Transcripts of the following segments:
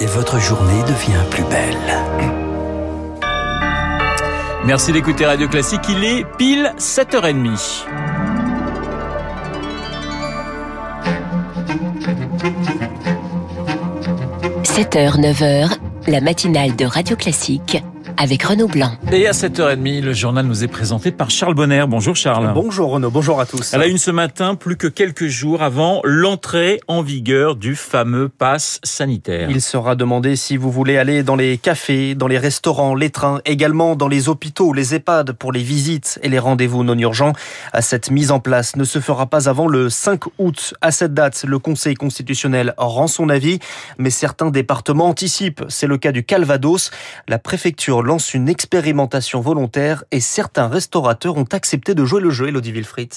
et votre journée devient plus belle. Merci d'écouter Radio Classique, il est pile 7h30. – 7h, 9h, la matinale de Radio Classique avec Renaud Blanc. Et à 7h30, le journal nous est présenté par Charles Bonner. Bonjour Charles. Bonjour Renaud, bonjour à tous. À la une ce matin, plus que quelques jours avant l'entrée en vigueur du fameux pass sanitaire. Il sera demandé si vous voulez aller dans les cafés, dans les restaurants, les trains, également dans les hôpitaux, les EHPAD pour les visites et les rendez-vous non urgents. Cette mise en place ne se fera pas avant le 5 août. À cette date, le Conseil constitutionnel rend son avis, mais certains départements anticipent. C'est le cas du Calvados. La préfecture lance une expérimentation volontaire et certains restaurateurs ont accepté de jouer le jeu, Elodie Wilfried.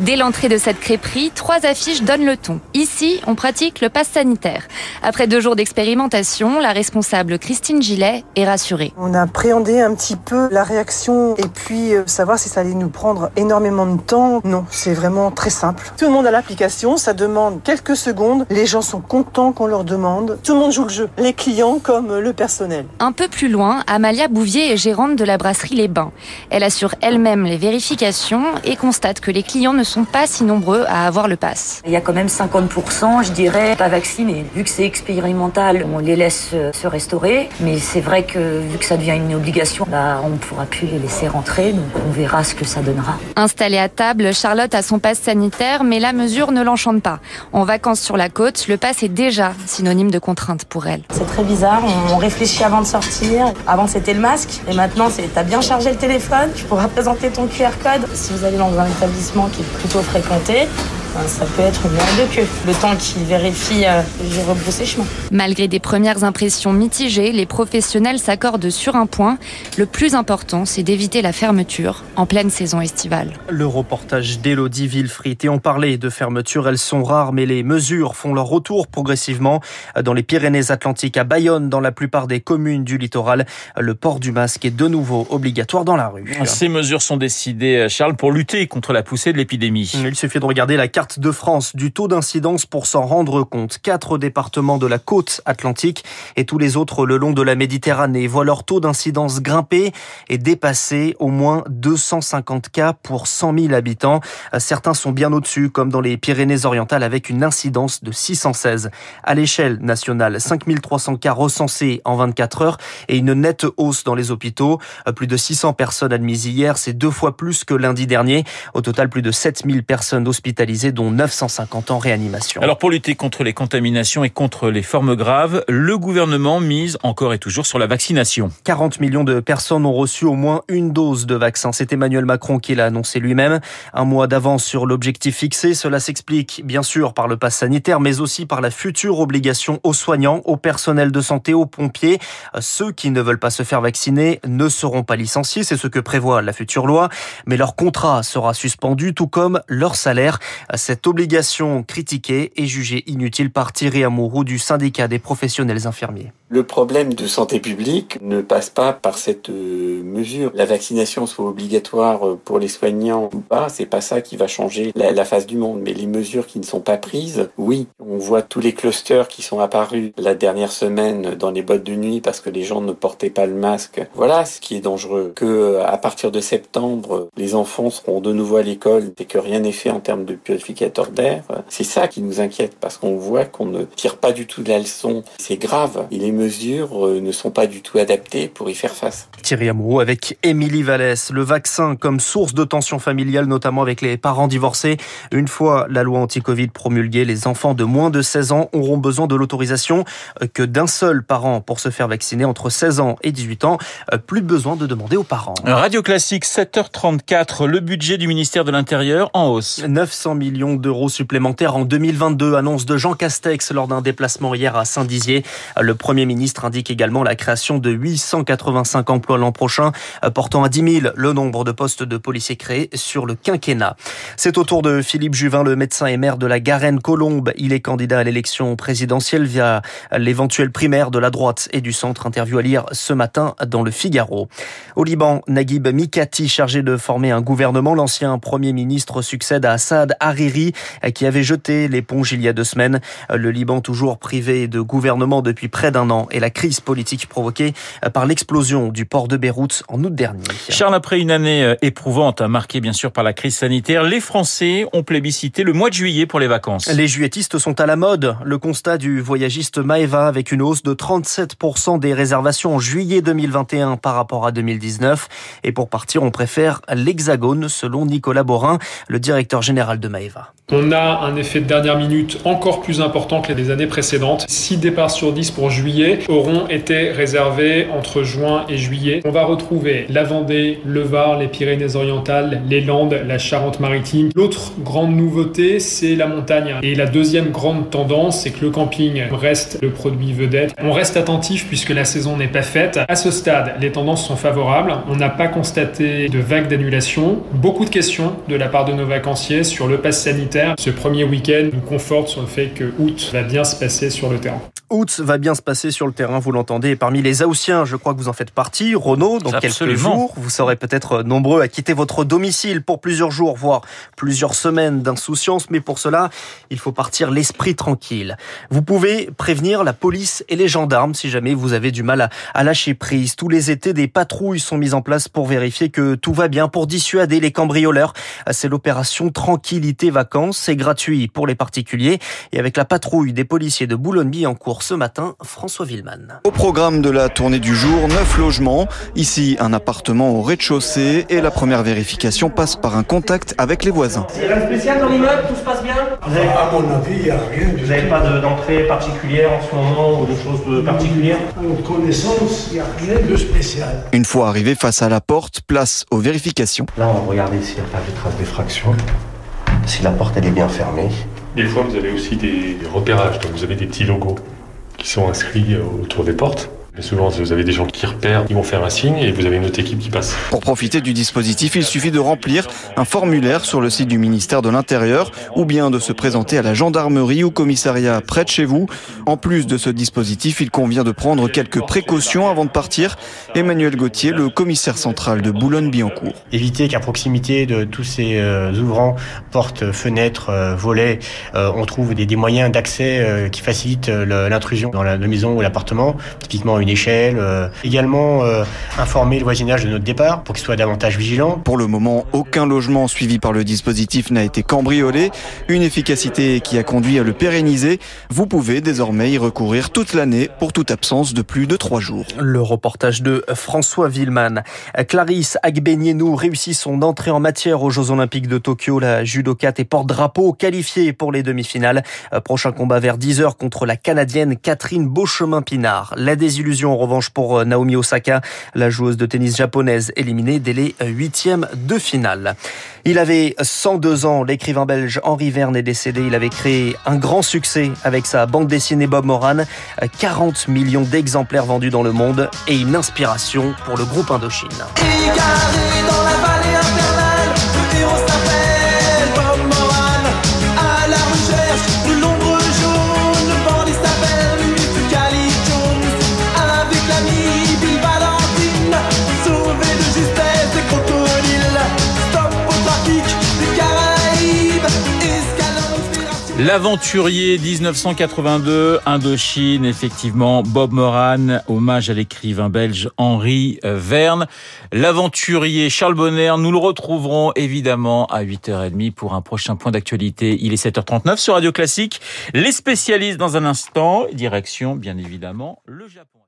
Dès l'entrée de cette crêperie, trois affiches donnent le ton. Ici, on pratique le pass sanitaire. Après deux jours d'expérimentation, la responsable Christine Gillet est rassurée. On a appréhendé un petit peu la réaction et puis euh, savoir si ça allait nous prendre énormément de temps. Non, c'est vraiment très simple. Tout le monde a l'application, ça demande quelques secondes. Les gens sont contents qu'on leur demande. Tout le monde joue le jeu, les clients comme le personnel. Un peu plus loin, Amalia Bouvier est gérante de la brasserie Les Bains. Elle assure elle-même les vérifications et constate que les clients ne sont pas si nombreux à avoir le pass. Il y a quand même 50%, je dirais, pas vaccinés. Vu que c'est expérimental, on les laisse euh, se restaurer. Mais c'est vrai que vu que ça devient une obligation, bah, on ne pourra plus les laisser rentrer. Donc on verra ce que ça donnera. Installée à table, Charlotte a son pass sanitaire, mais la mesure ne l'enchante pas. En vacances sur la côte, le pass est déjà synonyme de contrainte pour elle. C'est très bizarre, on réfléchit avant de sortir. Avant c'était le masque, et maintenant c'est t'as bien chargé le téléphone, tu pourras présenter ton QR code. Si vous allez dans un établissement qui est plutôt fréquenté, ça peut être une heure de queue. Le temps qu'il vérifie, euh, j'ai rebroussé chemin. Malgré des premières impressions mitigées, les professionnels s'accordent sur un point. Le plus important, c'est d'éviter la fermeture en pleine saison estivale. Le reportage d'Elodie Villefrit. Et on parlait de fermeture, elles sont rares, mais les mesures font leur retour progressivement. Dans les Pyrénées-Atlantiques, à Bayonne, dans la plupart des communes du littoral, le port du masque est de nouveau obligatoire dans la rue. Ces mesures sont décidées, Charles, pour lutter contre la poussée de l'épidémie. Il suffit de regarder la carte de France du taux d'incidence pour s'en rendre compte. Quatre départements de la côte atlantique et tous les autres le long de la Méditerranée voient leur taux d'incidence grimper et dépasser au moins 250 cas pour 100 000 habitants. Certains sont bien au-dessus, comme dans les Pyrénées-Orientales avec une incidence de 616. À l'échelle nationale, 5300 cas recensés en 24 heures et une nette hausse dans les hôpitaux. Plus de 600 personnes admises hier, c'est deux fois plus que lundi dernier. Au total, plus de 7000 personnes hospitalisées, dont 950 en réanimation. Alors pour lutter contre les contaminations et contre les formes graves, le gouvernement mise encore et toujours sur la vaccination. 40 millions de personnes ont reçu au moins une dose de vaccin. C'est Emmanuel Macron qui l'a annoncé lui-même. Un mois d'avance sur l'objectif fixé. Cela s'explique bien sûr par le pass sanitaire, mais aussi par la future obligation aux soignants, au personnel de santé, aux pompiers. Ceux qui ne veulent pas se faire vacciner ne seront pas licenciés. C'est ce que prévoit la future loi. Mais leur contrat sera suspendu, tout comme leur salaire. Cette obligation critiquée est jugée inutile par Thierry Amouroux du syndicat des professionnels infirmiers. Le problème de santé publique ne passe pas par cette euh, mesure. La vaccination soit obligatoire euh, pour les soignants ou pas, c'est pas ça qui va changer la, la, face du monde. Mais les mesures qui ne sont pas prises, oui. On voit tous les clusters qui sont apparus la dernière semaine dans les boîtes de nuit parce que les gens ne portaient pas le masque. Voilà ce qui est dangereux. Que euh, à partir de septembre, les enfants seront de nouveau à l'école et que rien n'est fait en termes de purificateur d'air. C'est ça qui nous inquiète parce qu'on voit qu'on ne tire pas du tout de la leçon. C'est grave. Mesures euh, ne sont pas du tout adaptées pour y faire face. Thierry Amouroux avec Émilie Vallès. Le vaccin comme source de tension familiale, notamment avec les parents divorcés. Une fois la loi anti-Covid promulguée, les enfants de moins de 16 ans auront besoin de l'autorisation euh, que d'un seul parent pour se faire vacciner entre 16 ans et 18 ans. Euh, plus besoin de demander aux parents. Radio Classique, 7h34. Le budget du ministère de l'Intérieur en hausse. 900 millions d'euros supplémentaires en 2022, annonce de Jean Castex lors d'un déplacement hier à Saint-Dizier. Le premier ministre indique également la création de 885 emplois l'an prochain, portant à 10 000 le nombre de postes de policiers créés sur le quinquennat. C'est au tour de Philippe Juvin, le médecin et maire de la Garenne-Colombe. Il est candidat à l'élection présidentielle via l'éventuelle primaire de la droite et du centre. Interview à lire ce matin dans le Figaro. Au Liban, Naguib Mikati, chargé de former un gouvernement, l'ancien premier ministre succède à Assad Hariri, qui avait jeté l'éponge il y a deux semaines. Le Liban toujours privé de gouvernement depuis près d'un an et la crise politique provoquée par l'explosion du port de Beyrouth en août dernier. Charles, après une année éprouvante, marquée bien sûr par la crise sanitaire, les Français ont plébiscité le mois de juillet pour les vacances. Les juilletistes sont à la mode. Le constat du voyagiste Maeva avec une hausse de 37% des réservations en juillet 2021 par rapport à 2019. Et pour partir, on préfère l'Hexagone selon Nicolas Borin, le directeur général de Maeva. On a un effet de dernière minute encore plus important que les années précédentes. 6 départs sur 10 pour juillet auront été réservés entre juin et juillet. On va retrouver la Vendée, le Var, les Pyrénées-Orientales, les Landes, la Charente-Maritime. L'autre grande nouveauté, c'est la montagne. Et la deuxième grande tendance, c'est que le camping reste le produit vedette. On reste attentif puisque la saison n'est pas faite. À ce stade, les tendances sont favorables. On n'a pas constaté de vague d'annulation. Beaucoup de questions de la part de nos vacanciers sur le pass sanitaire. Ce premier week-end nous conforte sur le fait que août va bien se passer sur le terrain août va bien se passer sur le terrain, vous l'entendez. Et parmi les Aoussiens, je crois que vous en faites partie. Renault, dans quelques jours, vous serez peut-être nombreux à quitter votre domicile pour plusieurs jours, voire plusieurs semaines d'insouciance. Mais pour cela, il faut partir l'esprit tranquille. Vous pouvez prévenir la police et les gendarmes si jamais vous avez du mal à, lâcher prise. Tous les étés, des patrouilles sont mises en place pour vérifier que tout va bien, pour dissuader les cambrioleurs. C'est l'opération Tranquillité Vacances. C'est gratuit pour les particuliers. Et avec la patrouille des policiers de Boulogne-Billancourt, ce matin, François Villeman. Au programme de la tournée du jour, neuf logements. Ici, un appartement au rez-de-chaussée et la première vérification passe par un contact avec les voisins. Il y a rien de spécial dans l'immeuble Tout se passe bien? Vous avez, À mon avis, il n'y a rien. Vous n'avez pas d'entrée particulière en ce moment ou de choses particulières? À notre connaissance, il n'y a rien de spécial. Une fois arrivé face à la porte, place aux vérifications. Là, on va regarder s'il n'y a pas de traces d'effraction, si la porte elle est bien fermée. Des fois, vous avez aussi des repérages, donc vous avez des petits logos qui sont inscrits autour des portes. Mais souvent, vous avez des gens qui repèrent, ils vont faire un signe et vous avez une autre équipe qui passe. Pour profiter du dispositif, il suffit de remplir un formulaire sur le site du ministère de l'Intérieur ou bien de se présenter à la gendarmerie ou commissariat près de chez vous. En plus de ce dispositif, il convient de prendre quelques précautions avant de partir. Emmanuel Gauthier, le commissaire central de Boulogne-Billancourt. Éviter qu'à proximité de tous ces ouvrants, portes, fenêtres, volets, on trouve des, des moyens d'accès qui facilitent l'intrusion dans la maison ou l'appartement, typiquement une échelle. Euh, également euh, informer le voisinage de notre départ pour qu'il soit davantage vigilant. Pour le moment, aucun logement suivi par le dispositif n'a été cambriolé. Une efficacité qui a conduit à le pérenniser. Vous pouvez désormais y recourir toute l'année pour toute absence de plus de trois jours. Le reportage de François Villeman. Clarisse Agbenienou réussit son entrée en matière aux Jeux Olympiques de Tokyo. La judokate et porte-drapeau qualifiée pour les demi-finales. Prochain combat vers 10h contre la Canadienne Catherine Beauchemin-Pinard. La désillusion en revanche pour Naomi Osaka, la joueuse de tennis japonaise éliminée dès les huitièmes de finale. Il avait 102 ans, l'écrivain belge Henri Verne est décédé. Il avait créé un grand succès avec sa bande dessinée Bob Moran, 40 millions d'exemplaires vendus dans le monde et une inspiration pour le groupe Indochine. L'aventurier 1982, Indochine, effectivement, Bob Moran, hommage à l'écrivain belge Henri Verne. L'aventurier Charles Bonner, nous le retrouverons évidemment à 8h30 pour un prochain point d'actualité. Il est 7h39 sur Radio Classique. Les spécialistes dans un instant, direction bien évidemment le Japon.